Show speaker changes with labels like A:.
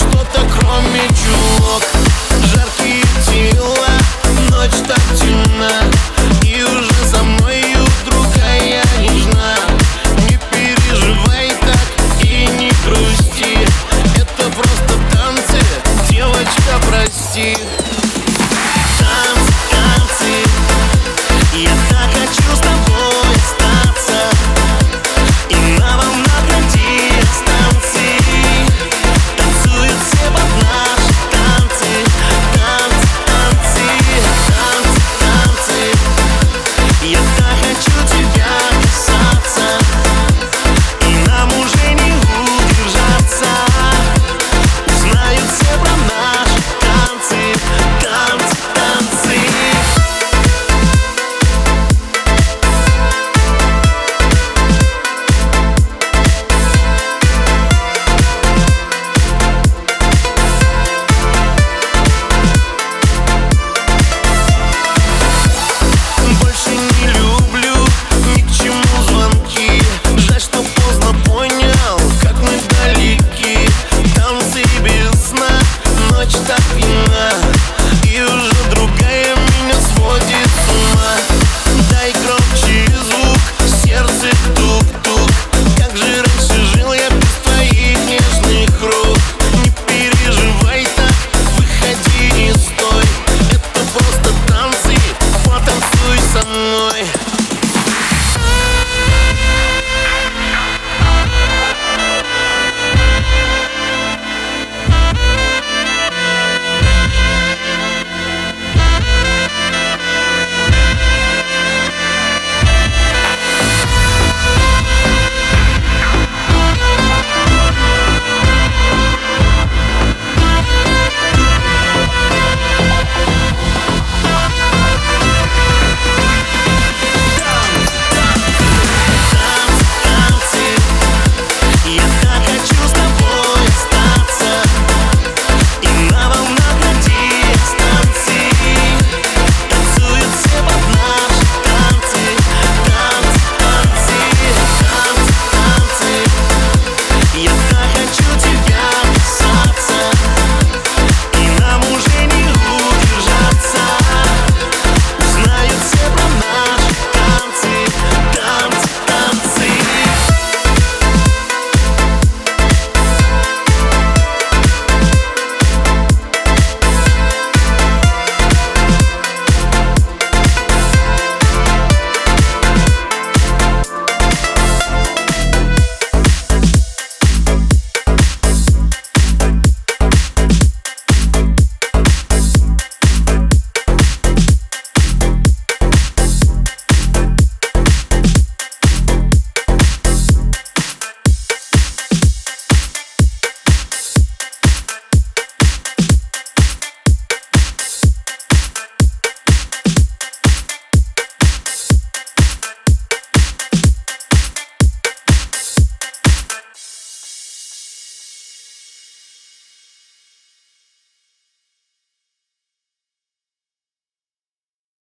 A: что-то